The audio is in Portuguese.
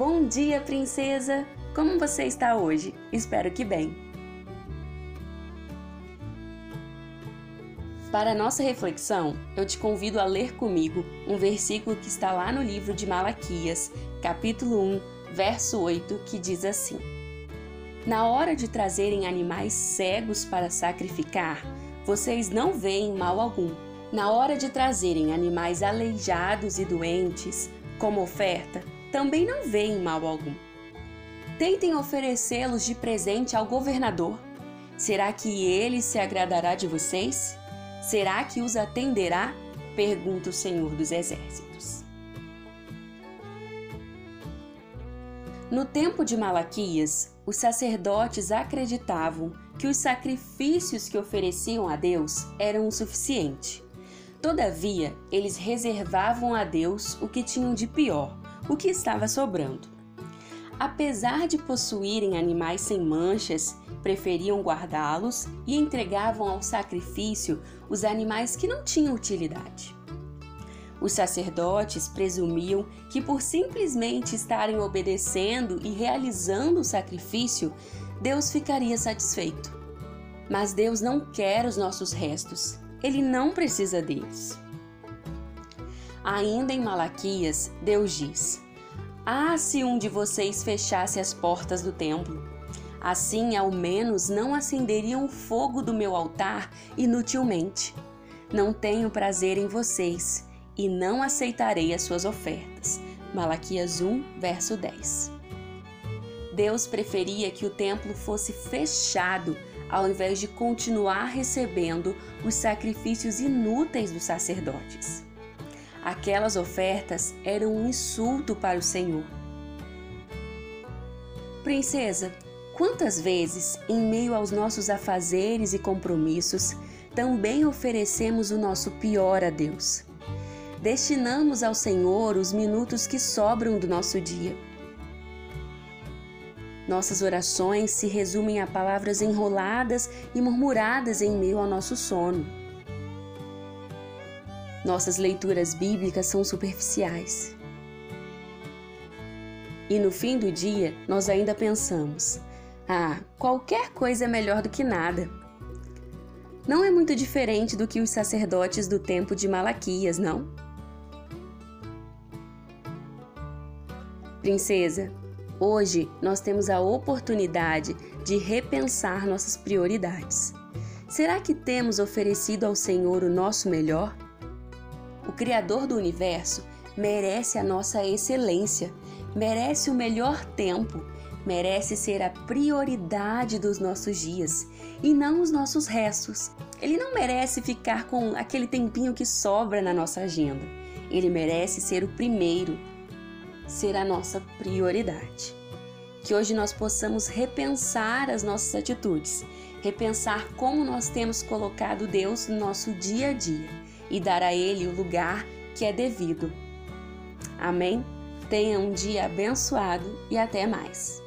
Bom dia, princesa! Como você está hoje? Espero que bem. Para nossa reflexão, eu te convido a ler comigo um versículo que está lá no livro de Malaquias, capítulo 1, verso 8, que diz assim: Na hora de trazerem animais cegos para sacrificar, vocês não veem mal algum. Na hora de trazerem animais aleijados e doentes como oferta, também não veem mal algum. Tentem oferecê-los de presente ao governador. Será que ele se agradará de vocês? Será que os atenderá? Pergunta o Senhor dos Exércitos. No tempo de Malaquias, os sacerdotes acreditavam que os sacrifícios que ofereciam a Deus eram o suficiente. Todavia, eles reservavam a Deus o que tinham de pior, o que estava sobrando. Apesar de possuírem animais sem manchas, preferiam guardá-los e entregavam ao sacrifício os animais que não tinham utilidade. Os sacerdotes presumiam que, por simplesmente estarem obedecendo e realizando o sacrifício, Deus ficaria satisfeito. Mas Deus não quer os nossos restos, ele não precisa deles. Ainda em Malaquias, Deus diz: Ah, se um de vocês fechasse as portas do templo! Assim, ao menos, não acenderiam o fogo do meu altar inutilmente. Não tenho prazer em vocês e não aceitarei as suas ofertas. Malaquias 1, verso 10. Deus preferia que o templo fosse fechado ao invés de continuar recebendo os sacrifícios inúteis dos sacerdotes. Aquelas ofertas eram um insulto para o Senhor. Princesa, quantas vezes, em meio aos nossos afazeres e compromissos, também oferecemos o nosso pior a Deus? Destinamos ao Senhor os minutos que sobram do nosso dia. Nossas orações se resumem a palavras enroladas e murmuradas em meio ao nosso sono. Nossas leituras bíblicas são superficiais. E no fim do dia, nós ainda pensamos: ah, qualquer coisa é melhor do que nada. Não é muito diferente do que os sacerdotes do tempo de Malaquias, não? Princesa, hoje nós temos a oportunidade de repensar nossas prioridades. Será que temos oferecido ao Senhor o nosso melhor? O Criador do universo merece a nossa excelência, merece o melhor tempo, merece ser a prioridade dos nossos dias e não os nossos restos. Ele não merece ficar com aquele tempinho que sobra na nossa agenda. Ele merece ser o primeiro, ser a nossa prioridade. Que hoje nós possamos repensar as nossas atitudes, repensar como nós temos colocado Deus no nosso dia a dia e dar a Ele o lugar que é devido. Amém? Tenha um dia abençoado e até mais.